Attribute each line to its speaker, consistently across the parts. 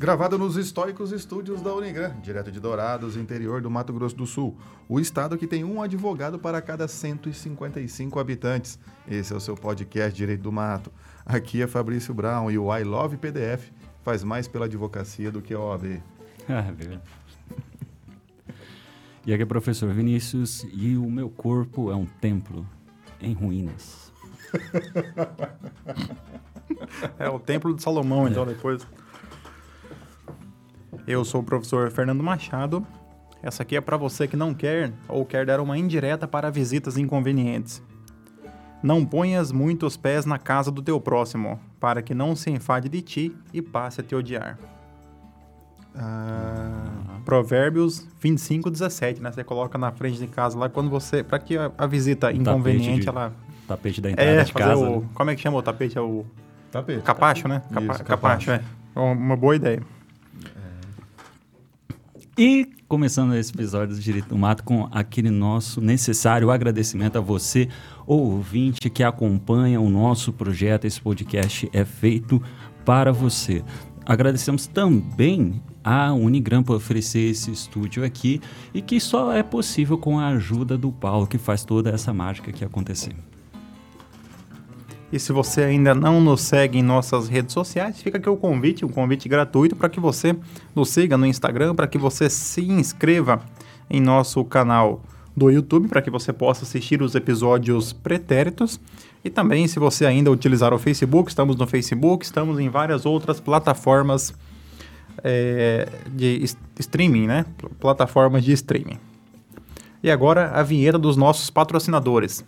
Speaker 1: Gravado nos históricos estúdios da Unigran, direto de Dourados, interior do Mato Grosso do Sul. O estado que tem um advogado para cada 155 habitantes. Esse é o seu podcast Direito do Mato. Aqui é Fabrício Brown e o I Love PDF faz mais pela advocacia do que a OAB.
Speaker 2: Ah, verdade. E aqui é o professor Vinícius e o meu corpo é um templo em ruínas.
Speaker 3: É o Templo de Salomão, então, depois. Eu sou o professor Fernando Machado. Essa aqui é para você que não quer ou quer dar uma indireta para visitas inconvenientes. Não ponhas muitos pés na casa do teu próximo, para que não se enfade de ti e passe a te odiar.
Speaker 1: Ah,
Speaker 3: Provérbios 25, 17, né? Você coloca na frente de casa lá quando você. para que a, a visita inconveniente
Speaker 2: de-
Speaker 3: ela.
Speaker 2: Tapete da entrada
Speaker 3: É,
Speaker 2: de casa.
Speaker 3: o.
Speaker 2: né?
Speaker 3: Como é que chama o tapete? É o.
Speaker 1: tapete.
Speaker 3: Capacho, né?
Speaker 1: Isso,
Speaker 3: Capa-
Speaker 1: capacho.
Speaker 3: capacho, é. É Uma boa ideia.
Speaker 2: E começando esse episódio do Direito do Mato com aquele nosso necessário agradecimento a você, ouvinte, que acompanha o nosso projeto. Esse podcast é feito para você. Agradecemos também a Unigram por oferecer esse estúdio aqui e que só é possível com a ajuda do Paulo, que faz toda essa mágica aqui acontecer.
Speaker 3: E se você ainda não nos segue em nossas redes sociais, fica aqui o convite, um convite gratuito para que você nos siga no Instagram, para que você se inscreva em nosso canal do YouTube, para que você possa assistir os episódios pretéritos. E também, se você ainda utilizar o Facebook, estamos no Facebook, estamos em várias outras plataformas é, de streaming, né? Pl- Plataformas de streaming. E agora a vinheta dos nossos patrocinadores.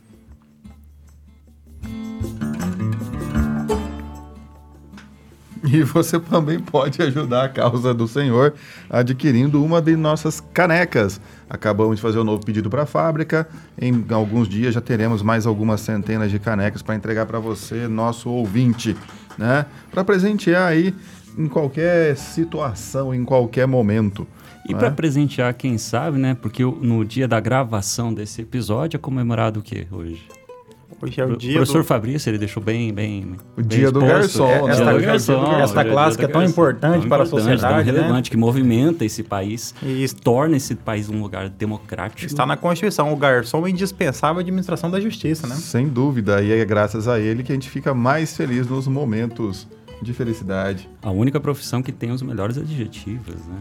Speaker 1: E você também pode ajudar a causa do Senhor adquirindo uma de nossas canecas. Acabamos de fazer um novo pedido para a fábrica. Em alguns dias já teremos mais algumas centenas de canecas para entregar para você, nosso ouvinte, né? Para presentear aí em qualquer situação, em qualquer momento.
Speaker 2: E
Speaker 1: né?
Speaker 2: para presentear, quem sabe, né? Porque no dia da gravação desse episódio é comemorado o quê hoje?
Speaker 3: Hoje é o dia
Speaker 2: professor
Speaker 3: do...
Speaker 2: Fabrício, ele deixou bem, bem.
Speaker 1: O
Speaker 2: bem
Speaker 1: dia do
Speaker 2: exposto.
Speaker 1: garçom,
Speaker 2: É,
Speaker 1: né?
Speaker 2: esta,
Speaker 3: Esta-
Speaker 2: garçom,
Speaker 3: esta
Speaker 2: o dia
Speaker 3: clássica
Speaker 2: do
Speaker 3: tão importante
Speaker 2: Tão
Speaker 3: para a sociedade,
Speaker 2: tão
Speaker 3: né?
Speaker 2: relevante, que movimenta esse país,
Speaker 3: E es-
Speaker 2: torna esse país um lugar democrático.
Speaker 3: está na Constituição. O garçom é indispensável à administração da justiça, né?
Speaker 1: Sem dúvida, e é graças a ele que a gente fica mais feliz nos momentos de felicidade.
Speaker 2: A única profissão que tem os melhores adjetivos, né?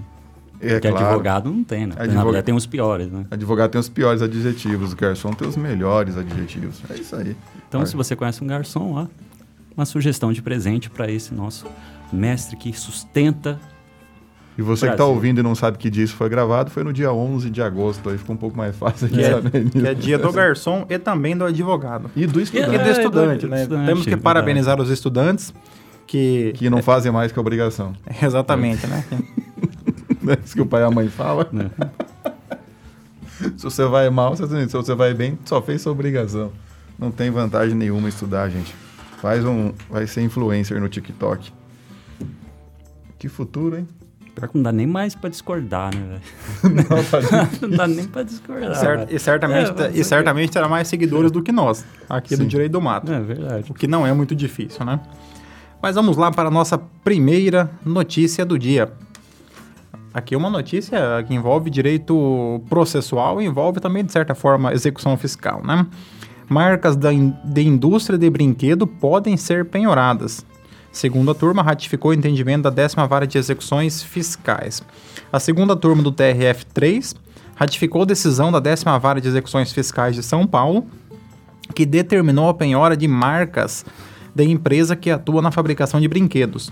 Speaker 1: É
Speaker 2: que
Speaker 1: claro.
Speaker 2: advogado não tem, né? Na
Speaker 1: Advoga-
Speaker 2: verdade tem os piores, né?
Speaker 1: Advogado tem os piores adjetivos, o garçom tem os melhores adjetivos. É isso aí.
Speaker 2: Então, se você conhece um garçom, ó, uma sugestão de presente para esse nosso mestre que sustenta
Speaker 1: E você que está ouvindo e não sabe que dia isso foi gravado, foi no dia 11 de agosto, aí ficou um pouco mais fácil
Speaker 3: Que é,
Speaker 1: saber
Speaker 3: que é dia do garçom e também do advogado.
Speaker 1: E do
Speaker 3: E
Speaker 1: estudante,
Speaker 3: do
Speaker 2: É,
Speaker 3: estudante, né?
Speaker 2: estudante,
Speaker 3: Temos que
Speaker 2: verdade.
Speaker 3: parabenizar os estudantes que...
Speaker 1: que não fazem mais que obrigação.
Speaker 3: Exatamente, né?
Speaker 1: É isso que o pai e a mãe falam.
Speaker 2: né?
Speaker 1: Se você vai mal, se você vai bem, só fez sua obrigação. Não tem vantagem nenhuma estudar, gente. Faz um, vai ser influencer no TikTok. Que futuro, hein?
Speaker 2: Pior que não dá nem mais pra discordar, né, velho?
Speaker 1: Não, tá
Speaker 2: não dá nem pra discordar.
Speaker 3: E certamente,
Speaker 2: É,
Speaker 3: e certamente terá mais seguidores do que nós, aqui do
Speaker 1: Sim.
Speaker 3: Direito do Mato.
Speaker 2: É verdade.
Speaker 3: o que não é muito difícil, né? Mas vamos lá para a nossa primeira notícia do dia. Aqui é uma notícia que envolve direito processual e envolve também, de certa forma, execução fiscal, né? Marcas da in- de indústria de brinquedo podem ser penhoradas. Segunda turma ratificou o entendimento da décima vara de execuções fiscais. A segunda turma do TRF3 ratificou a decisão da décima vara de execuções fiscais de São Paulo, que determinou a penhora de marcas da empresa que atua na fabricação de brinquedos.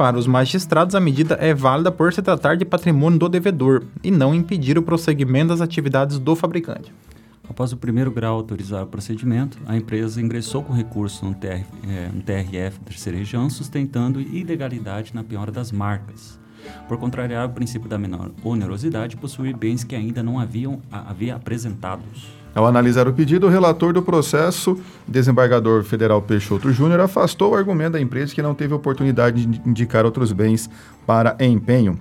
Speaker 3: Para os magistrados, a medida é válida por se tratar de patrimônio do devedor e não impedir o prosseguimento das atividades do fabricante.
Speaker 2: Após o primeiro grau autorizar o procedimento, a empresa ingressou com recurso no, TR, eh, no TRF terceira região, sustentando ilegalidade na penhora das marcas, por contrariar o princípio da menor onerosidade possuir bens que ainda não haviam havia apresentados.
Speaker 1: Ao analisar o pedido, o relator do processo, desembargador federal Peixoto Júnior, afastou o argumento da empresa que não teve oportunidade de indicar outros bens para empenho.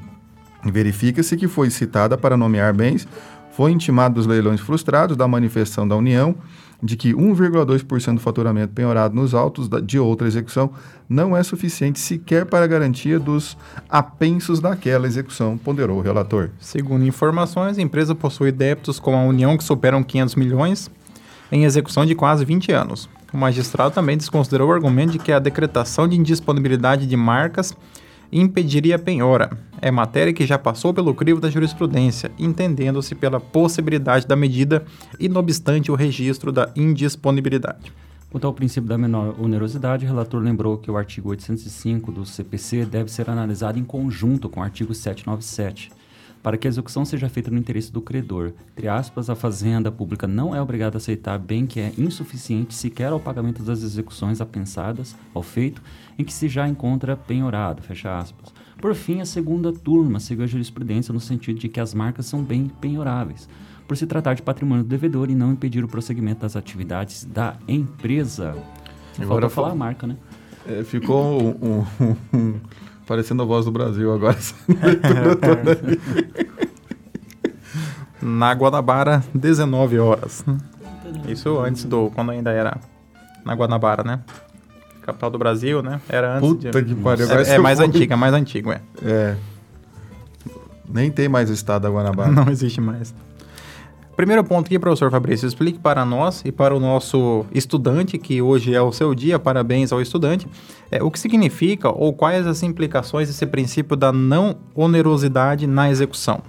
Speaker 1: Verifica-se que foi citada para nomear bens, foi intimado dos leilões frustrados, da manifestação da União de que 1,2% do faturamento penhorado nos autos de outra execução não é suficiente sequer para a garantia dos apensos daquela execução, ponderou o relator.
Speaker 3: Segundo informações, a empresa possui débitos com a União que superam 500 milhões em execução de quase 20 anos. O magistrado também desconsiderou o argumento de que a decretação de indisponibilidade de marcas impediria a penhora. É matéria que já passou pelo crivo da jurisprudência, entendendo-se pela possibilidade da medida e, não obstante, o registro da indisponibilidade.
Speaker 2: Quanto ao princípio da menor onerosidade, o relator lembrou que o artigo 805 do CPC deve ser analisado em conjunto com o artigo 797, para que a execução seja feita no interesse do credor. Entre aspas, a Fazenda Pública não é obrigada a aceitar bem que é insuficiente sequer ao pagamento das execuções apensadas ao feito em que se já encontra penhorado, fecha aspas. Por fim, a segunda turma seguiu a jurisprudência no sentido de que as marcas são bem penhoráveis, por se tratar de patrimônio do devedor e não impedir o prosseguimento das atividades da empresa. Agora falar a marca, né?
Speaker 1: É, ficou um, um, um, parecendo a voz do Brasil agora.
Speaker 3: na Guanabara, 19 horas. Isso antes do. quando ainda era na Guanabara, né? Capital do Brasil, né? Era antes
Speaker 1: Puta
Speaker 3: de.
Speaker 1: que pariu.
Speaker 3: É, é mais antiga, é mais antigo, é.
Speaker 1: É. Nem tem mais o estado da Guanabara.
Speaker 3: Não existe mais. Primeiro ponto aqui, professor Fabrício, explique para nós e para o nosso estudante, que hoje é o seu dia, parabéns ao estudante, é, o que significa ou quais as implicações desse princípio da não onerosidade na execução.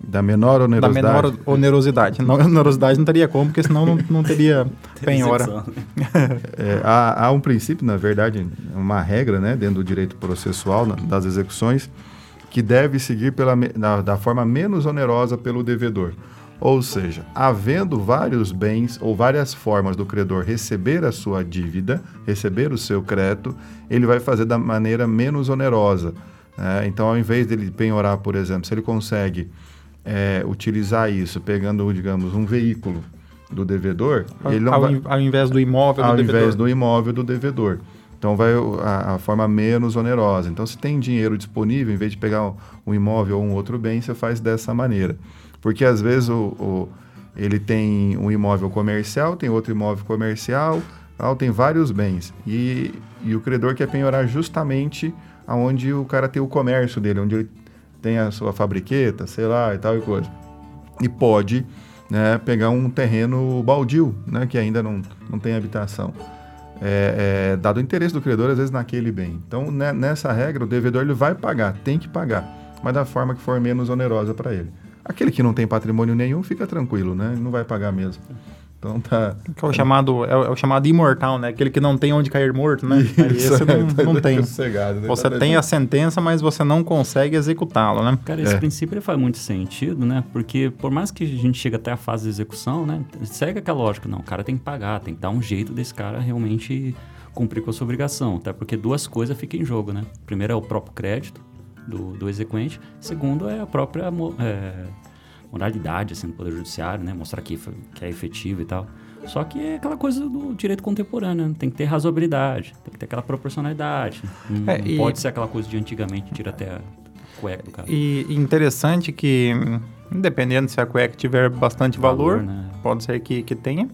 Speaker 1: Da menor onerosidade?
Speaker 3: Da menor onerosidade. Não, onerosidade não teria como, porque senão não, não teria penhora.
Speaker 1: é, há, há, um princípio, na verdade, uma regra né, dentro do direito processual na, das execuções, que deve seguir pela, na, da forma menos onerosa pelo devedor. Ou seja, havendo vários bens ou várias formas do credor receber a sua dívida, receber o seu crédito, ele vai fazer da maneira menos onerosa. Né? Então, ao invés dele penhorar, por exemplo, se ele consegue é, utilizar isso pegando, digamos, um veículo do devedor,
Speaker 3: ao,
Speaker 1: ele
Speaker 3: ao,
Speaker 1: vai,
Speaker 3: ao invés do imóvel
Speaker 1: ao
Speaker 3: do
Speaker 1: invés
Speaker 3: devedor.
Speaker 1: do imóvel do devedor. Então vai a, a, forma menos onerosa. Então, se tem dinheiro disponível, em vez de pegar um, um imóvel ou um outro bem, você faz dessa maneira. Porque às vezes o, o, ele tem um imóvel comercial, tem outro imóvel comercial, tem vários bens. E, e o credor quer penhorar justamente aonde o cara tem o comércio dele, onde ele tem a sua fabriqueta, sei lá, e tal e coisa. E pode né, pegar um terreno baldio, né, que ainda não, não tem habitação. É, é, dado o interesse do credor, às vezes, naquele bem. Então, né, nessa regra, o devedor ele vai pagar, tem que pagar, mas da forma que for menos onerosa para ele. Aquele que não tem patrimônio nenhum fica tranquilo, né? Não vai pagar mesmo. Então tá.
Speaker 3: Que é o chamado, é o, é o, chamado imortal, né? Aquele que não tem onde cair morto, né? Isso, Aí esse não, é, não tem.
Speaker 1: Sossegado,
Speaker 3: né? Você tem a sentença, mas você não consegue executá-lo, né?
Speaker 2: Cara, esse é. princípio faz muito sentido, né? Porque por mais que a gente chegue até a fase de execução, né? Segue aquela lógica, não. O cara tem que pagar, tem que dar um jeito desse cara realmente cumprir com a sua obrigação. Até porque duas coisas ficam em jogo, né? Primeiro é o próprio crédito, do, do exequente. Segundo é a própria é, moralidade assim, do Poder Judiciário, né? Mostrar que, que é efetivo e tal. Só que é aquela coisa do direito contemporâneo, né? tem que ter razoabilidade, tem que ter aquela proporcionalidade. Não, é, não pode ser aquela coisa de antigamente, tira até a cueca do cara.
Speaker 3: E interessante que, independendo se a cueca tiver bastante valor, valor né? pode ser que, que tenha.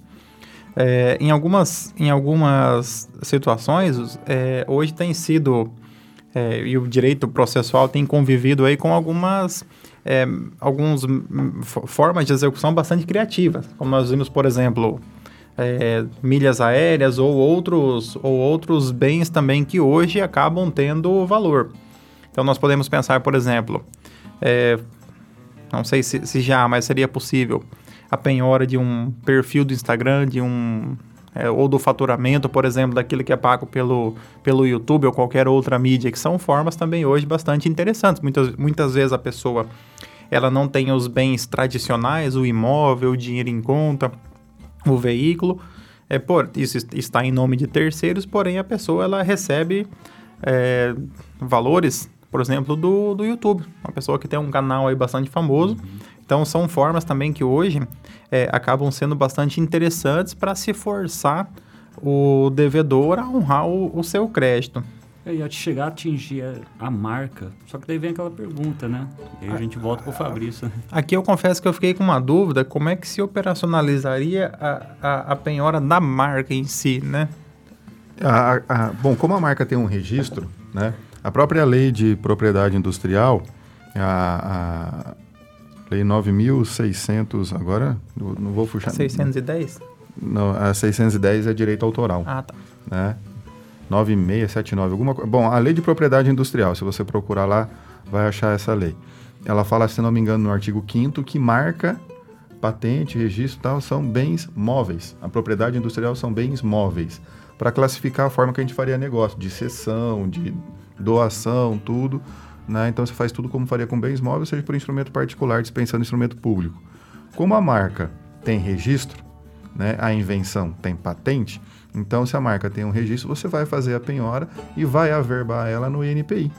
Speaker 3: É, em, algumas, em algumas situações, é, hoje tem sido é, e o direito processual tem convivido aí com algumas é, algumas formas de execução bastante criativas, como nós vimos, por exemplo, é, milhas aéreas ou outros, ou outros bens também que hoje acabam tendo valor. Então nós podemos pensar, por exemplo, é, não sei se, se já, mas seria possível a penhora de um perfil do Instagram, de um é, ou do faturamento, por exemplo, daquilo que é pago pelo, pelo YouTube ou qualquer outra mídia, que são formas também hoje bastante interessantes. Muitas, muitas vezes a pessoa ela não tem os bens tradicionais, o imóvel, o dinheiro em conta, o veículo, é, por, isso está em nome de terceiros, porém a pessoa ela recebe é, valores, por exemplo, do, do YouTube. Uma pessoa que tem um canal aí bastante famoso. Uhum. Então são formas também que hoje é, acabam sendo bastante interessantes para se forçar o devedor a honrar o, o seu crédito.
Speaker 2: É, ia chegar a atingir a marca. Só que daí vem aquela pergunta, né? E aí a gente volta pro Fabrício. né?
Speaker 3: Aqui eu confesso que eu fiquei com uma dúvida, como é que se operacionalizaria a, a, a penhora da marca em si, né?
Speaker 1: A- a- bom, como a marca tem um registro, né? A própria lei de propriedade industrial, a, a lei 9.600, agora não não vou puxar.
Speaker 3: 610?
Speaker 1: Não, a 610 é direito autoral,
Speaker 3: Ah, tá.
Speaker 1: né? 9679, alguma coisa. Bom, a lei de propriedade industrial, se você procurar lá, vai achar essa lei. Ela fala, se não me engano, no artigo 5 que marca, patente, registro tal, são bens móveis. A propriedade industrial são bens móveis. Para classificar a forma que a gente faria negócio, de cessão, de doação, tudo. Né? Então você faz tudo como faria com bens móveis, seja por instrumento particular, dispensando instrumento público. Como a marca tem registro, né? a invenção tem patente, então se a marca tem um registro, você vai fazer a penhora e vai averbar ela no INPI.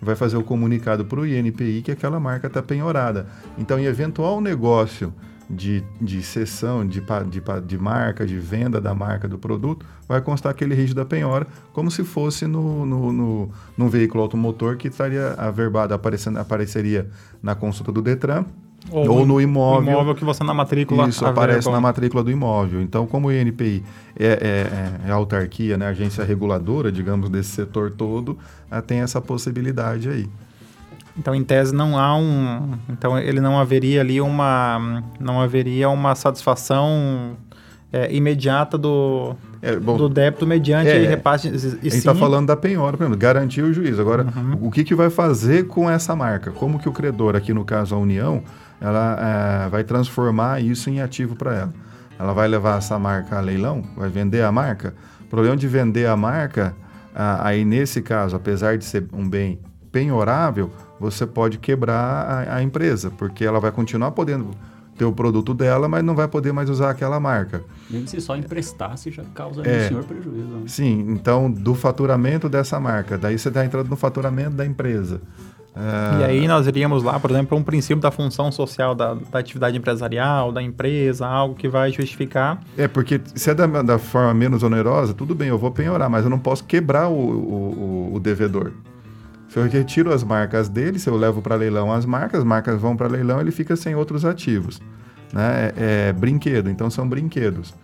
Speaker 1: Vai fazer o comunicado para o INPI que aquela marca está penhorada. Então, em eventual negócio de, de cessão de, de, de marca, de venda da marca do produto, vai constar aquele registro da penhora, como se fosse no, no, no, num veículo automotor que estaria averbado, aparecendo, apareceria na consulta do Detran ou, no imóvel.
Speaker 3: O imóvel que você na matrícula...
Speaker 1: Isso aparece na matrícula do imóvel. Então, como o INPI é, é, é- é a autarquia, né, a agência reguladora, digamos, desse setor todo, ah, tem essa possibilidade aí.
Speaker 3: Então, em tese, não há um... Então, ele não haveria ali uma... Não haveria uma satisfação é, imediata do,
Speaker 1: É, bom,
Speaker 3: do débito mediante
Speaker 1: é,
Speaker 3: repasse. E
Speaker 1: a gente está falando da penhora, por exemplo, garantir o juiz. Agora,
Speaker 3: Uhum.
Speaker 1: o que, que vai fazer com essa marca? Como que o credor, aqui no caso a União, ela eh, vai transformar isso em ativo para ela? Ela vai levar essa marca a leilão? Vai vender a marca? O problema de vender a marca, ah, aí nesse caso, apesar de ser um bem penhorável, você pode quebrar a, a empresa, porque ela vai continuar podendo ter o produto dela, mas não vai poder mais usar aquela marca.
Speaker 2: Mesmo se só emprestasse, já causa
Speaker 1: É.
Speaker 2: no senhor prejuízo. né?
Speaker 1: Sim, então do faturamento dessa marca, daí você está entrando no faturamento da empresa. Ah,
Speaker 3: E aí nós iríamos lá, por exemplo, um princípio da função social da, da atividade empresarial, da empresa, algo que vai justificar.
Speaker 1: É, porque se é da, da forma menos onerosa, tudo bem, eu vou penhorar, mas eu não posso quebrar o, o, o- o devedor. Se eu retiro as marcas dele, se eu levo para leilão as marcas, as marcas vão para leilão, ele fica sem outros ativos. Né? É, é brinquedo, então são brinquedos.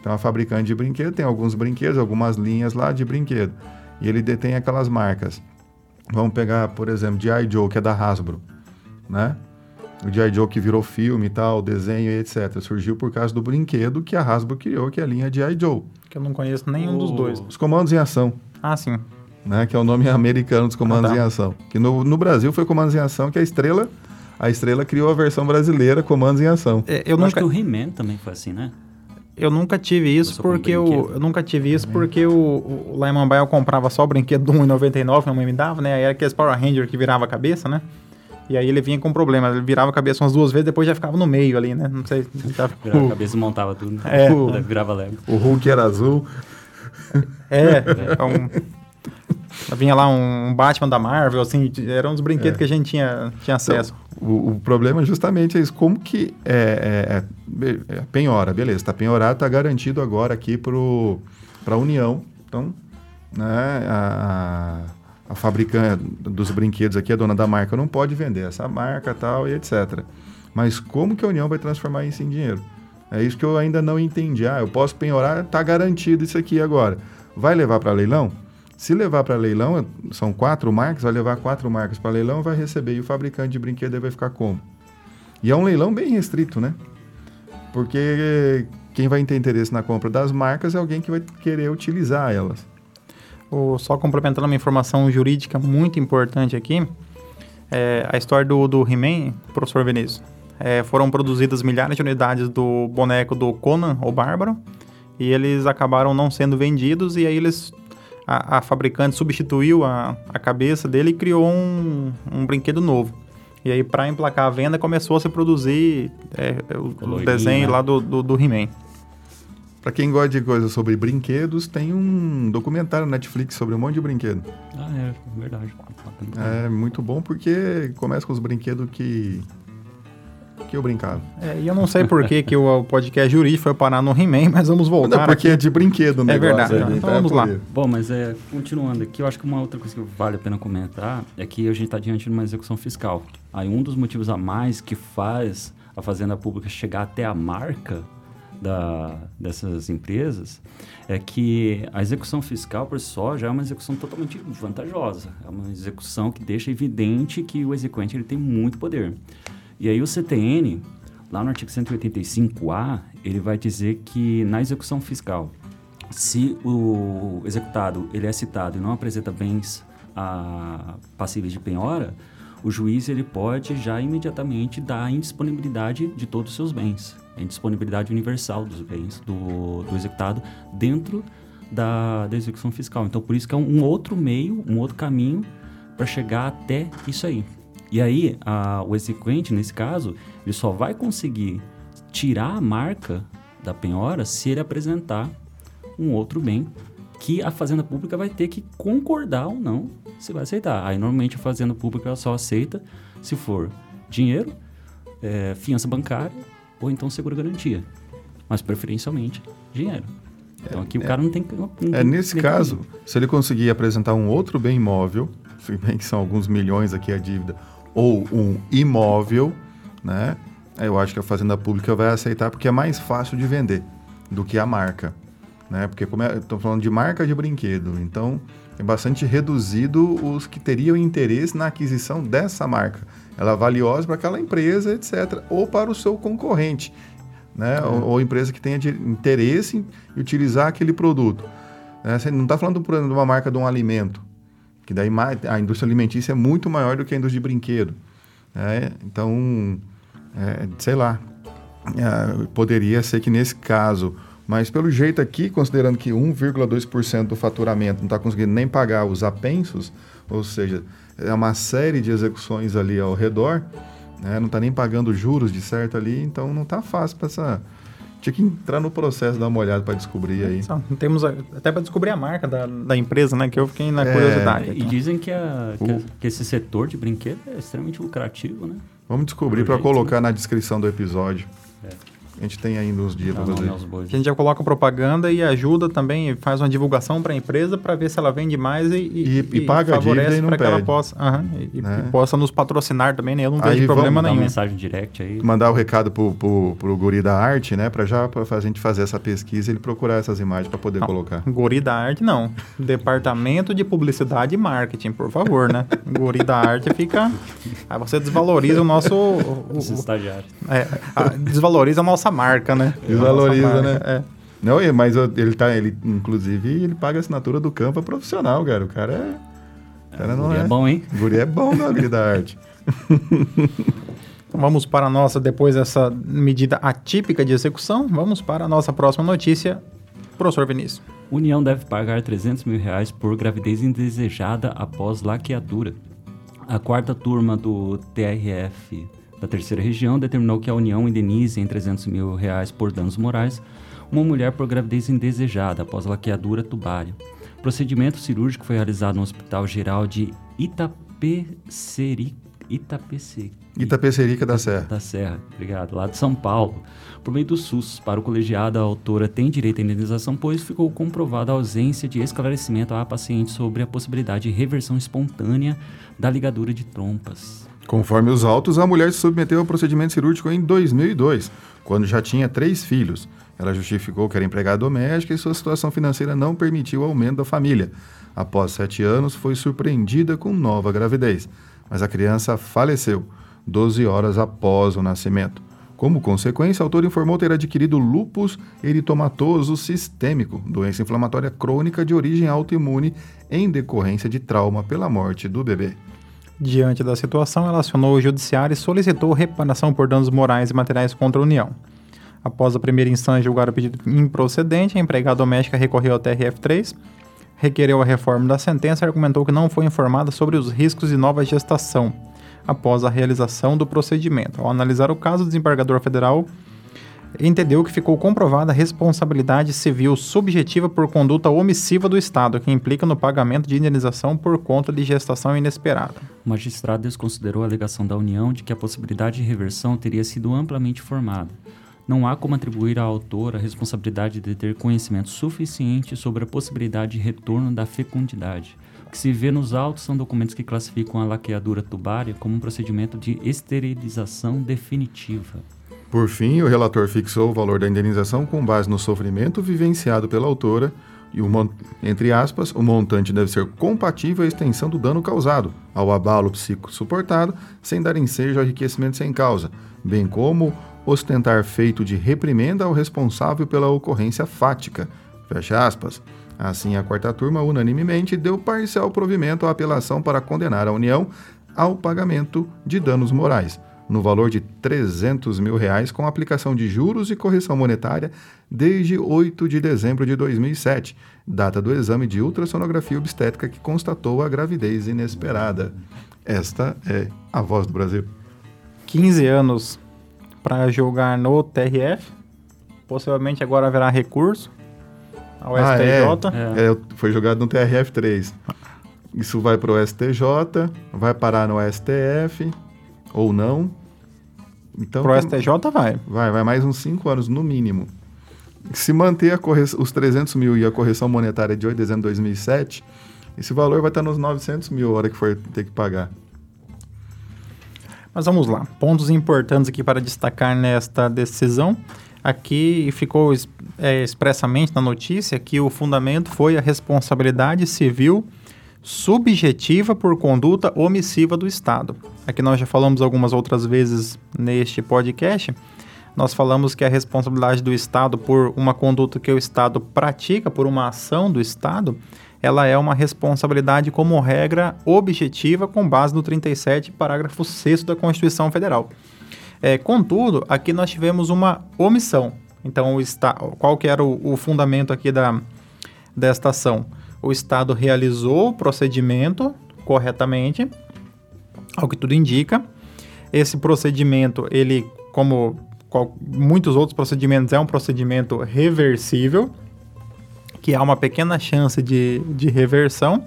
Speaker 1: Então a fabricante de brinquedo tem alguns brinquedos, algumas linhas lá de brinquedo. E ele detém aquelas marcas. Vamos pegar, por exemplo, G.I. Joe, que é da Hasbro. Né? O G.I. Joe que virou filme e tal, desenho e etc. Surgiu por causa do brinquedo que a Hasbro criou, que é a linha G.I. Joe.
Speaker 3: Que eu não conheço nenhum dos
Speaker 2: O-
Speaker 3: dois.
Speaker 1: Os comandos em ação,
Speaker 3: Ah, sim.
Speaker 1: né? Que é o nome americano dos comandos
Speaker 3: Ah, tá.
Speaker 1: em ação. Que no, no Brasil foi comandos em ação que a Estrela... A Estrela criou a versão brasileira, comandos em ação.
Speaker 3: É,
Speaker 2: Eu,
Speaker 3: eu,
Speaker 2: acho
Speaker 3: nunca,
Speaker 2: que o He-Man também foi assim, né?
Speaker 3: Eu nunca tive isso
Speaker 2: Começou com
Speaker 3: porque eu,
Speaker 2: brinquedo.
Speaker 3: eu nunca tive isso porque o, o, lá em eu comprava só o brinquedo do 1,99, minha mãe me dava, né? Aí era aqueles Power Ranger que virava a cabeça, né? E aí ele vinha com problema, ele virava a cabeça umas duas vezes, depois já ficava no meio ali, né? Não sei. Já...
Speaker 2: Virava a cabeça e montava tudo.
Speaker 3: É.
Speaker 2: Daí Virava Lego.
Speaker 1: O Hulk era azul.
Speaker 3: É, é um... Vinha lá um Batman da Marvel, assim, eram uns brinquedos
Speaker 1: É.
Speaker 3: que a gente tinha, tinha acesso.
Speaker 1: O, o problema é justamente isso. Como que é, é, é, é penhora? Beleza, está penhorado, está garantido agora aqui para a União. Então, né, a, a, a fabricante dos brinquedos aqui, a dona da marca, não pode vender essa marca tal e etc. Mas como que a União vai transformar isso em dinheiro? É isso que eu ainda não entendi. Ah, eu posso penhorar, está garantido isso aqui agora. Vai levar para leilão? Se levar para leilão, são quatro marcas, vai levar quatro marcas para leilão, vai receber e o fabricante de brinquedo vai ficar como? E é um leilão bem restrito, né? Porque quem vai ter interesse na compra das marcas é alguém que vai querer utilizar elas.
Speaker 3: O- só complementando uma informação jurídica muito importante aqui, é, a história do, do He-Man, professor Vinícius, é, foram produzidas milhares de unidades do boneco do Conan, o Bárbaro, e eles acabaram não sendo vendidos, e aí eles a, a fabricante substituiu a, a cabeça dele e criou um, um brinquedo novo. E aí, para emplacar a venda, começou a se produzir é, o, o desenho
Speaker 2: né?
Speaker 3: lá do, do, do He-Man.
Speaker 1: Para quem gosta de coisas sobre brinquedos, tem um documentário na Netflix sobre um monte de brinquedo.
Speaker 2: Ah, é, verdade.
Speaker 1: É muito bom porque começa com os brinquedos que que eu brincava.
Speaker 3: É, e eu não sei por que, que o podcast jurídico foi parar no He-Man, mas vamos voltar.
Speaker 1: Não, porque
Speaker 3: aqui.
Speaker 1: é de brinquedo, né?
Speaker 3: É verdade, então vamos lá.
Speaker 2: Bom, mas é, continuando aqui, eu acho que uma outra coisa que vale a pena comentar é que a gente está diante de uma execução fiscal. Aí um dos motivos a mais que faz a Fazenda Pública chegar até a marca da, dessas empresas é que a execução fiscal por si só já é uma execução totalmente vantajosa. É uma execução que deixa evidente que o exequente ele tem muito poder. E aí o CTN, lá no artigo 185A, ele vai dizer que na execução fiscal, se o executado ele é citado e não apresenta bens a, passíveis de penhora, o juiz ele pode já imediatamente dar a indisponibilidade de todos os seus bens, a indisponibilidade universal dos bens do, do executado dentro da, da execução fiscal. Então, por isso que é um, um outro meio, um outro caminho para chegar até isso aí. E aí, a, o exequente, nesse caso, ele só vai conseguir tirar a marca da penhora se ele apresentar um outro bem que a fazenda pública vai ter que concordar ou não se vai aceitar. Aí, normalmente, a fazenda pública só aceita se for dinheiro, é, fiança bancária ou então seguro-garantia. Mas, preferencialmente, dinheiro. Então, aqui é, o cara não tem... Não
Speaker 1: é, nesse caso, se ele conseguir apresentar um outro bem imóvel, se bem que são alguns milhões aqui a dívida, ou um imóvel, né? Eu acho que a fazenda pública vai aceitar porque é mais fácil de vender do que a marca, né? Porque como é, estou falando de marca de brinquedo, então é bastante reduzido os que teriam interesse na aquisição dessa marca. Ela é valiosa para aquela empresa, etc., ou para o seu concorrente, né? Uhum. Ou, ou, empresa que tenha interesse em utilizar aquele produto. Né? Você não está falando, por exemplo, de uma marca de um alimento que daí a indústria alimentícia é muito maior do que a indústria de brinquedo. Né? Então, é, sei lá, é, poderia ser que nesse caso, mas pelo jeito aqui, considerando que 1,2% do faturamento não está conseguindo nem pagar os apensos, ou seja, é uma série de execuções ali ao redor, né? não está nem pagando juros de certo ali, então não está fácil para essa tinha que entrar no processo, dar uma olhada para descobrir aí.
Speaker 3: Só, temos até para descobrir a marca da, da empresa, né? Que eu fiquei na é, curiosidade.
Speaker 2: E dizem que, a, que, a, que, esse setor de brinquedo é extremamente lucrativo, né?
Speaker 1: Vamos descobrir para colocar né? na descrição do episódio. É. A gente tem ainda uns dias para fazer.
Speaker 3: A gente já coloca propaganda e ajuda também, faz uma divulgação para a empresa para ver se ela vende mais e,
Speaker 1: e, e, e paga favorece para que ela
Speaker 3: possa, e, né? possa nos patrocinar também, né? Eu não aí vejo problema nenhum.
Speaker 2: Uma mensagem direct aí.
Speaker 1: Mandar o recado pro, pro, pro guri da arte, né? Para já pra a gente fazer essa pesquisa e ele procurar essas imagens para poder
Speaker 3: não,
Speaker 1: colocar.
Speaker 3: Guri da arte não. Departamento de Publicidade e Marketing, por favor, né? guri da arte fica. Aí você desvaloriza o nosso. O,
Speaker 2: o, estagiário.
Speaker 3: É, a, desvaloriza a nossa marca, né?
Speaker 1: Desvaloriza, né? É. Não, mas ele tá, ele, inclusive, ele paga a assinatura do campo profissional, cara. O cara é. O cara
Speaker 2: não é. é bom, hein?
Speaker 1: O guri é bom na vida da arte.
Speaker 3: Então vamos para a nossa, depois dessa medida atípica de execução, vamos para a nossa próxima notícia. Professor Vinícius.
Speaker 2: União deve pagar 300 mil reais por gravidez indesejada após laqueadura. A quarta turma do TRF da terceira região determinou que a União indenize em 300 mil reais por danos morais uma mulher por gravidez indesejada após laqueadura tubária. O procedimento cirúrgico foi realizado no Hospital Geral de Itapecerica. Itapecerica.
Speaker 1: Itapecerica da Serra.
Speaker 2: Da Serra, obrigado. Lá de São Paulo. Por meio do SUS, para o colegiado, a autora tem direito à indenização, pois ficou comprovada a ausência de esclarecimento à paciente sobre a possibilidade de reversão espontânea da ligadura de trompas.
Speaker 1: Conforme os autos, a mulher se submeteu ao procedimento cirúrgico em 2002, quando já tinha três filhos. Ela justificou que era empregada doméstica e sua situação financeira não permitiu o aumento da família. Após sete anos, foi surpreendida com nova gravidez, mas a criança faleceu 12 horas após o nascimento. Como consequência, o autor informou ter adquirido lúpus eritomatoso sistêmico, doença inflamatória crônica de origem autoimune em decorrência de trauma pela morte do bebê.
Speaker 3: Diante da situação, ela acionou o judiciário e solicitou reparação por danos morais e materiais contra a União. Após a primeira instância julgar o pedido improcedente, a empregada doméstica recorreu ao TRF3, requereu a reforma da sentença e argumentou que não foi informada sobre os riscos de nova gestação após a realização do procedimento. Ao analisar o caso, o desembargador federal entendeu que ficou comprovada a responsabilidade civil subjetiva por conduta omissiva do Estado, que implica no pagamento de indenização por conta de gestação inesperada.
Speaker 2: O magistrado desconsiderou a alegação da União de que a possibilidade de reversão teria sido amplamente formada. Não há como atribuir à autora a responsabilidade de ter conhecimento suficiente sobre a possibilidade de retorno da fecundidade. O que se vê nos autos são documentos que classificam a laqueadura tubária como um procedimento de esterilização definitiva.
Speaker 1: Por fim, o relator fixou o valor da indenização com base no sofrimento vivenciado pela autora e, entre aspas, o montante deve ser compatível à extensão do dano causado, ao abalo psíquico suportado, sem dar ensejo ao enriquecimento sem causa, bem como ostentar feito de reprimenda ao responsável pela ocorrência fática. Fecha aspas. Assim, a quarta turma unanimemente deu parcial provimento à apelação para condenar a União ao pagamento de danos morais no valor de 300 mil reais com aplicação de juros e correção monetária desde 8 de dezembro de 2007, data do exame de ultrassonografia obstétrica que constatou a gravidez inesperada. Esta é a voz do Brasil.
Speaker 3: 15 anos para julgar no TRF, possivelmente agora haverá recurso ao
Speaker 1: ah,
Speaker 3: STJ.
Speaker 1: É, é, foi julgado no TRF3. Isso vai para o STJ, vai parar no STF, ou não.
Speaker 3: Então, Pro STJ vai.
Speaker 1: Vai, vai mais uns 5 anos no mínimo. Se manter os 300 mil e a correção monetária de 8 de dezembro de 2007, esse valor vai estar nos 900 mil a hora que for ter que pagar.
Speaker 3: Mas vamos lá. Pontos importantes aqui para destacar nesta decisão. Aqui ficou é, expressamente na notícia que o fundamento foi a responsabilidade civil subjetiva por conduta omissiva do Estado. Aqui nós já falamos algumas outras vezes neste podcast. Nós falamos que a responsabilidade do Estado por uma conduta que o Estado pratica, por uma ação do Estado, ela é uma responsabilidade como regra objetiva com base no 37, parágrafo 6 da Constituição Federal. É, contudo, aqui nós tivemos uma omissão. Então, o qual que era o, o fundamento aqui da, desta ação? O Estado realizou o procedimento corretamente, ao que tudo indica. Esse procedimento, ele, como muitos outros procedimentos, é um procedimento reversível, que há uma pequena chance de, de reversão.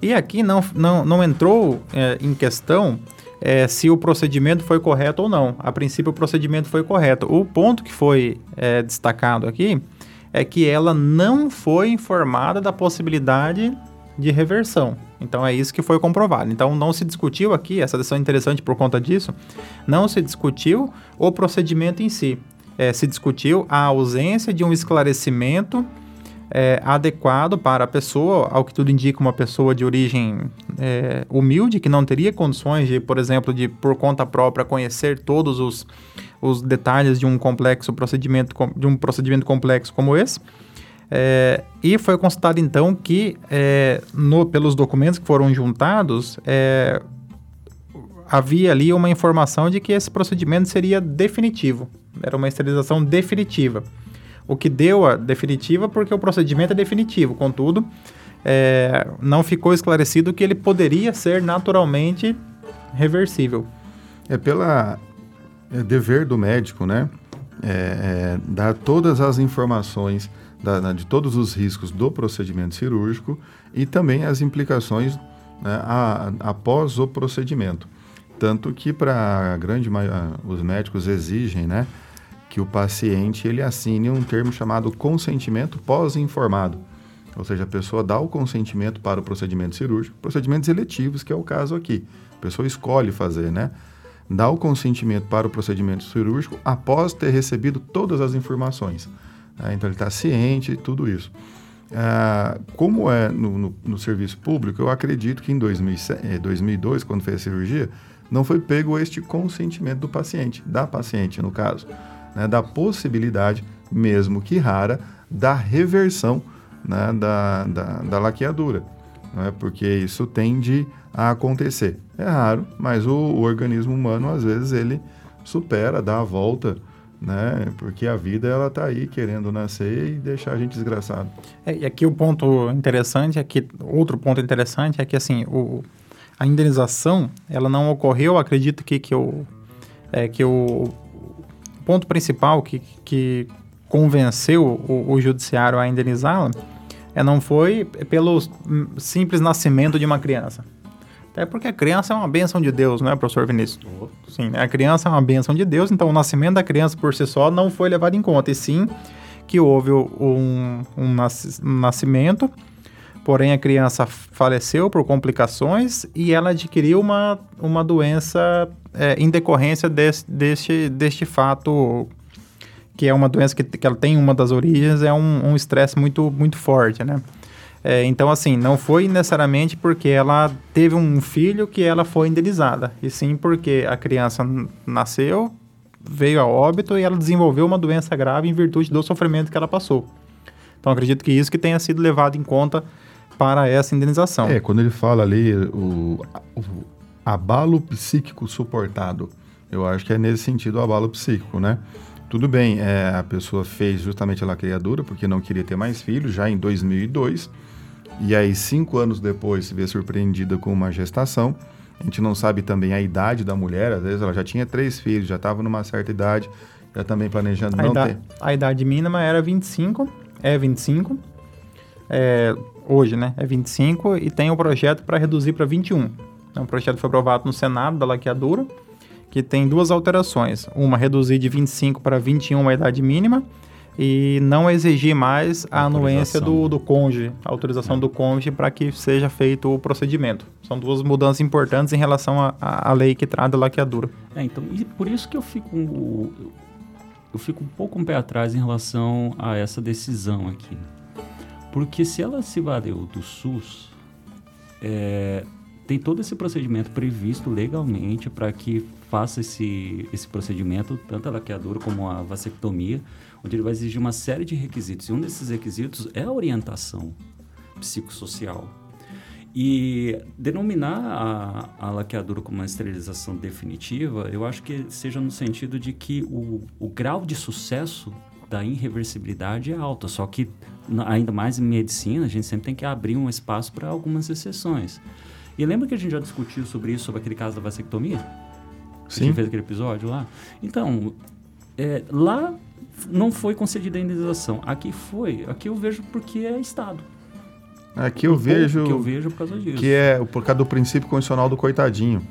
Speaker 3: E aqui não, não, não entrou é, em questão é, se o procedimento foi correto ou não. A princípio, o procedimento foi correto. O ponto que foi é, destacado aqui é que ela não foi informada da possibilidade de reversão. Então é isso que foi comprovado. Então não se discutiu aqui, essa decisão é interessante por conta disso, não se discutiu o procedimento em si. É, se discutiu a ausência de um esclarecimento é, adequado para a pessoa, ao que tudo indica, uma pessoa de origem é, humilde, que não teria condições de, por exemplo, de por conta própria conhecer todos os os detalhes de um complexo procedimento, de um procedimento complexo como esse. É, e foi constatado então que, é, no, pelos documentos que foram juntados, é, havia ali uma informação de que esse procedimento seria definitivo, era uma esterilização definitiva. O que deu a definitiva porque o procedimento é definitivo, contudo, é, não ficou esclarecido que ele poderia ser naturalmente reversível.
Speaker 1: É pela é dever do médico, né? É, é, dar todas as informações da, de todos os riscos do procedimento cirúrgico e também as implicações né, a, após o procedimento. Tanto que para a grande os médicos exigem, né, que o paciente ele assine um termo chamado consentimento pós-informado. Ou seja, a pessoa dá o consentimento para o procedimento cirúrgico, procedimentos eletivos, que é o caso aqui. A pessoa escolhe fazer, né? Dá o consentimento para o procedimento cirúrgico após ter recebido todas as informações. É, então, ele está ciente de tudo isso. É, como é no, no, no, serviço público, eu acredito que em 2007, 2002, é, quando fez a cirurgia, não foi pego este consentimento do paciente, da paciente, no caso, né, da possibilidade, mesmo que rara, da reversão né, da, da, da laqueadura, né, porque isso tende a acontecer. É raro, mas o, o, organismo humano, às vezes, ele supera, dá a volta, né? Porque a vida, ela tá aí querendo nascer e deixar a gente desgraçado.
Speaker 3: É, e aqui o ponto interessante que, outro ponto interessante é que, assim, o, a indenização, ela não ocorreu, acredito que, que, o, é, que o, ponto principal que, que convenceu o, o judiciário a indenizá-la é, não foi pelo simples nascimento de uma criança. Até porque a criança é uma bênção de Deus, não é, professor Vinícius? Sim, né? a criança é uma bênção de Deus, então o nascimento da criança por si só não foi levado em conta, e sim que houve um, um nascimento, porém a criança faleceu por complicações e ela adquiriu uma, uma doença é, em decorrência desse, deste, deste fato que é uma doença que, que ela tem uma das origens, é um estresse um muito, muito forte, né? É, então, assim, não foi necessariamente porque ela teve um filho que ela foi indenizada, e sim porque a criança nasceu, veio a óbito e ela desenvolveu uma doença grave em virtude do sofrimento que ela passou. Então, acredito que isso que tenha sido levado em conta para essa indenização.
Speaker 1: É, quando ele fala ali o, o abalo psíquico suportado, eu acho que é nesse sentido o abalo psíquico, né? Tudo bem, é, a pessoa fez justamente a criadura porque não queria ter mais filhos, já em 2002. E aí, cinco anos depois, se vê surpreendida com uma gestação. A gente não sabe também a idade da mulher, às vezes ela já tinha três filhos, já estava numa certa idade, já também planejando
Speaker 3: a
Speaker 1: não
Speaker 3: idade,
Speaker 1: ter.
Speaker 3: A idade mínima era 25, é 25, é, hoje, né? É 25 e tem o projeto para reduzir para 21. Então, o projeto foi aprovado no Senado da laqueadura que tem duas alterações. Uma, reduzir de 25 para 21 a idade mínima e não exigir mais a anuência do, do cônjuge, a autorização é. do cônjuge para que seja feito o procedimento. São duas mudanças importantes em relação à lei que trata a laqueadura.
Speaker 2: É, então, e por isso que eu fico, eu fico um pouco um pé atrás em relação a essa decisão aqui. Porque se ela se valeu do SUS, é, tem todo esse procedimento previsto legalmente para que faça esse, esse procedimento, tanto a laqueadura como a vasectomia, onde ele vai exigir uma série de requisitos. E um desses requisitos é a orientação psicossocial. E denominar a, a laqueadura como uma esterilização definitiva, eu acho que seja no sentido de que o, o grau de sucesso da irreversibilidade é alto, só que ainda mais em medicina, a gente sempre tem que abrir um espaço para algumas exceções. E lembra que a gente já discutiu sobre isso, sobre aquele caso da vasectomia? Sim. A gente fez aquele episódio lá? Então, é, lá não foi concedida a indenização. Aqui foi. Aqui eu vejo porque é Estado.
Speaker 1: Aqui eu vejo.
Speaker 2: Que eu vejo por causa disso.
Speaker 1: Que é por causa do princípio constitucional do coitadinho.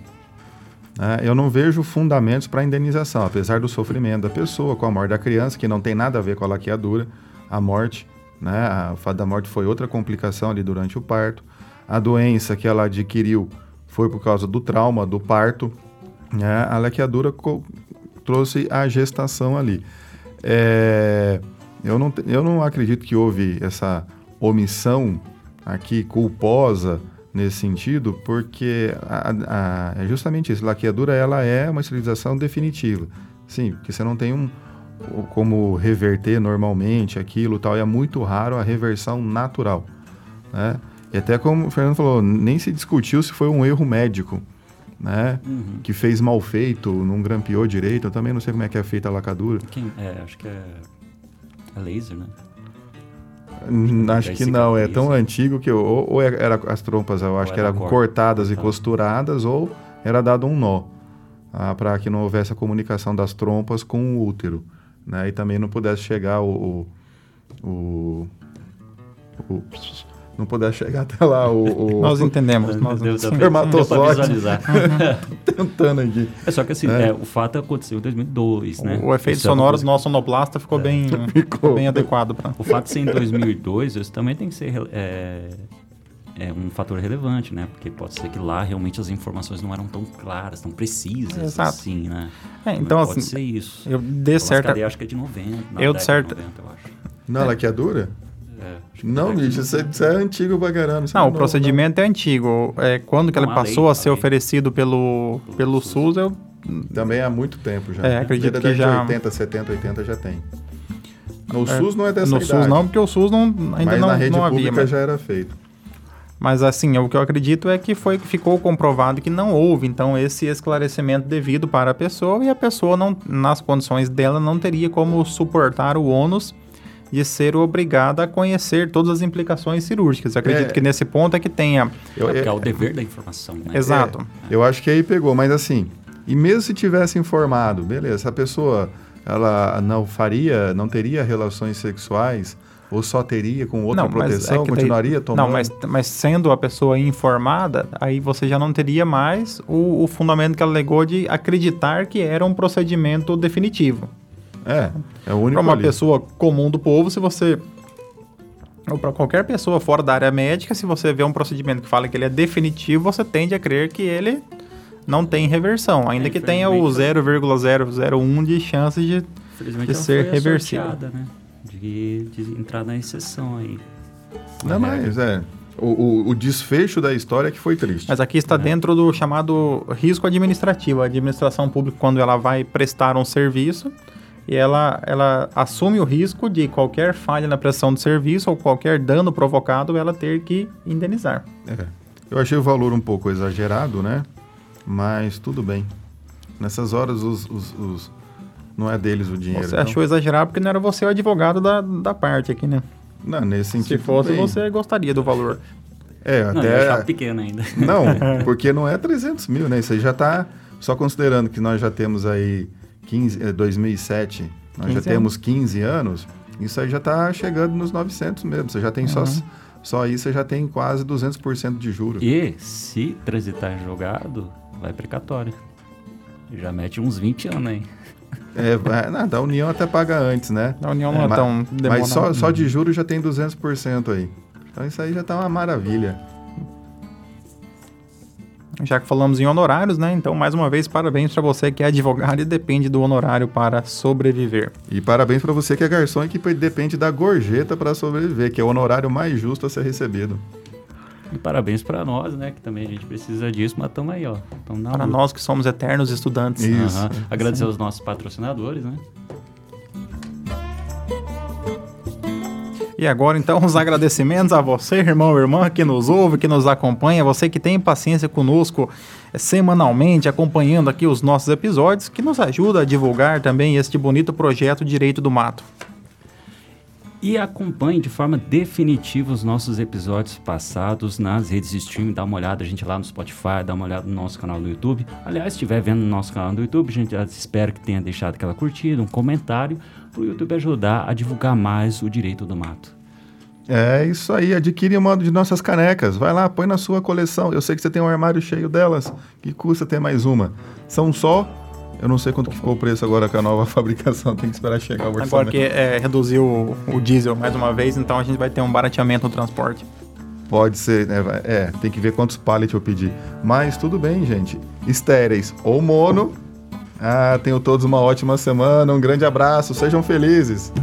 Speaker 1: É, eu não vejo fundamentos para indenização, apesar do sofrimento da pessoa, com a morte da criança, que não tem nada a ver com a laqueadura, a morte, né? O fato da morte foi outra complicação ali durante o parto a doença que ela adquiriu foi por causa do trauma, do parto, né? a laqueadura trouxe a gestação ali. É, eu, não, eu não acredito que houve essa omissão aqui culposa nesse sentido, porque a, a, é justamente isso. Laqueadura ela é uma esterilização definitiva. Sim, porque você não tem um como reverter normalmente aquilo tal. E é muito raro a reversão natural, né? E até como o Fernando falou, nem se discutiu se foi um erro médico, né? Uhum. Que fez mal feito, não grampeou direito. Eu também não sei como é que é feita a lacadura.
Speaker 2: Quem, é, acho que é, é laser, né?
Speaker 1: Acho que não, é tão antigo que ou, ou é, era as trompas, eu acho que eram cortadas e costuradas, ou era dado um nó ah, para que não houvesse a comunicação das trompas com o útero, né? E também não pudesse chegar o, o, o, o não puder chegar até lá o,
Speaker 3: o nós entendemos nós
Speaker 1: o espermatozoide tentando aqui
Speaker 2: é só que assim é. É, o fato aconteceu em 2002 né
Speaker 3: o efeito isso sonoro do nosso sonoplasta ficou é. bem ficou bem adequado para
Speaker 2: o fato de ser em 2002 isso também tem que ser é, é um fator relevante, né? Porque pode ser que lá realmente as informações não eram tão claras, tão precisas, Exato. assim, né?
Speaker 3: É, então,
Speaker 2: pode
Speaker 3: assim,
Speaker 2: ser isso.
Speaker 3: Eu de certa...
Speaker 2: acho que é de 90,
Speaker 3: eu de certa...
Speaker 1: 90, eu acho. Não, ela que é dura? É, não, bicho, isso, é, isso é antigo pra caramba.
Speaker 3: Não, é o procedimento não. é antigo. É, quando que ele passou a ser oferecido pelo, pelo SUS, eu...
Speaker 1: Também há muito tempo já.
Speaker 3: É, acredito que já...
Speaker 1: 80, 70, 80 já tem. No é, SUS não é dessa
Speaker 3: no
Speaker 1: idade.
Speaker 3: No SUS não, porque o SUS não, ainda
Speaker 1: mas
Speaker 3: não,
Speaker 1: na rede
Speaker 3: não
Speaker 1: pública
Speaker 3: havia. Mas...
Speaker 1: já era feito.
Speaker 3: Mas assim, o que eu acredito é que foi ficou comprovado que não houve, então, esse esclarecimento devido para a pessoa e a pessoa, não, nas condições dela, não teria como suportar o ônus de ser obrigada a conhecer todas as implicações cirúrgicas. Eu acredito é, que nesse ponto é que tenha.
Speaker 2: Eu, é, é o dever da informação, né?
Speaker 3: Exato.
Speaker 1: É, eu acho que aí pegou, mas assim, e mesmo se tivesse informado, beleza, a pessoa ela não faria, não teria relações sexuais ou só teria com outra
Speaker 3: Não, é
Speaker 1: proteção,
Speaker 3: daí-
Speaker 1: continuaria tomando?
Speaker 3: Não, mas, mas sendo a pessoa informada, aí você já não teria mais o, o fundamento que ela alegou de acreditar que era um procedimento definitivo.
Speaker 1: É, é o único
Speaker 3: Para uma
Speaker 1: ali.
Speaker 3: pessoa comum do povo, se você. Ou para qualquer pessoa fora da área médica, se você vê um procedimento que fala que ele é definitivo, você tende a crer que ele não tem reversão, ainda
Speaker 2: É,
Speaker 3: que tenha o
Speaker 2: infelizmente,
Speaker 3: 0,001 de chance de. De ser reversível.
Speaker 2: né? De, de entrar na exceção aí.
Speaker 1: Não, mas é. O, o- o desfecho da história é que foi triste.
Speaker 3: Mas aqui está dentro do chamado risco administrativo. A administração pública, quando ela vai prestar um serviço, e ela, ela assume o risco de qualquer falha na prestação do serviço ou qualquer dano provocado, ela ter que indenizar.
Speaker 1: É. Eu achei o valor um pouco exagerado, né? Mas tudo bem. Nessas horas, os, os- os- não é deles o dinheiro.
Speaker 3: Você
Speaker 1: então-
Speaker 3: achou exagerado porque não era você o advogado da, da parte aqui, né?
Speaker 1: Não, nesse sentido.
Speaker 3: Se fosse,
Speaker 1: bem.
Speaker 3: você gostaria do valor.
Speaker 1: É,
Speaker 2: Não,
Speaker 1: até.
Speaker 2: pequeno ainda.
Speaker 1: Não, porque não é 300 mil, né? Isso aí já está. Só considerando que nós já temos aí 15, eh, 2007, nós
Speaker 3: 15
Speaker 1: já temos 15 anos, isso aí já está chegando nos 900 mesmo. Você já tem só,
Speaker 3: Uhum.
Speaker 1: só isso, você já tem quase 200% de juros.
Speaker 2: E se transitar em julgado, vai precatório. Já mete uns 20 anos aí.
Speaker 1: É, vai- não, da União até paga antes, né?
Speaker 3: A União não é,
Speaker 1: Ma-
Speaker 3: tão demorada.
Speaker 1: Mas só, só de juros já tem 200% aí. Então isso aí já tá uma maravilha.
Speaker 3: Já que falamos em honorários, né? Então, mais uma vez, parabéns para você que é advogado e depende do honorário para sobreviver.
Speaker 1: E parabéns para você que é garçom e que depende da gorjeta para sobreviver, que é o honorário mais justo a ser recebido.
Speaker 2: E parabéns pra nós, né? Que também a gente precisa disso, mas estamos aí, ó.
Speaker 3: Para nós que somos eternos estudantes.
Speaker 1: Isso.
Speaker 2: Aham. Agradecer aos nossos patrocinadores, né?
Speaker 3: E agora, então, os agradecimentos a você, irmão, irmã, que nos ouve, que nos acompanha, você que tem paciência conosco eh, semanalmente, acompanhando aqui os nossos episódios, que nos ajuda a divulgar também este bonito projeto Direito do Mato.
Speaker 2: E acompanhe de forma definitiva os nossos episódios passados nas redes de streaming. Dá uma olhada, a gente lá no Spotify, dá uma olhada no nosso canal no YouTube. Aliás, se estiver vendo no nosso canal no YouTube, a gente espera que tenha deixado aquela curtida, um comentário, para o YouTube ajudar a divulgar mais o direito do mato.
Speaker 1: É isso aí, adquire uma de nossas canecas. Vai lá, põe na sua coleção. Eu sei que você tem um armário cheio delas. Que custa ter mais uma? São só. Eu não sei quanto que ficou o preço agora com a nova fabricação. Tem que esperar chegar o orçamento.
Speaker 3: Agora que eh, reduziu o, o diesel mais uma vez, então a gente vai ter um barateamento no transporte.
Speaker 1: Pode ser, né? É, tem que ver quantos pallets eu pedi. Mas tudo bem, gente. Estéreis ou mono. Ah, tenham todos uma ótima semana. Um grande abraço. Sejam felizes.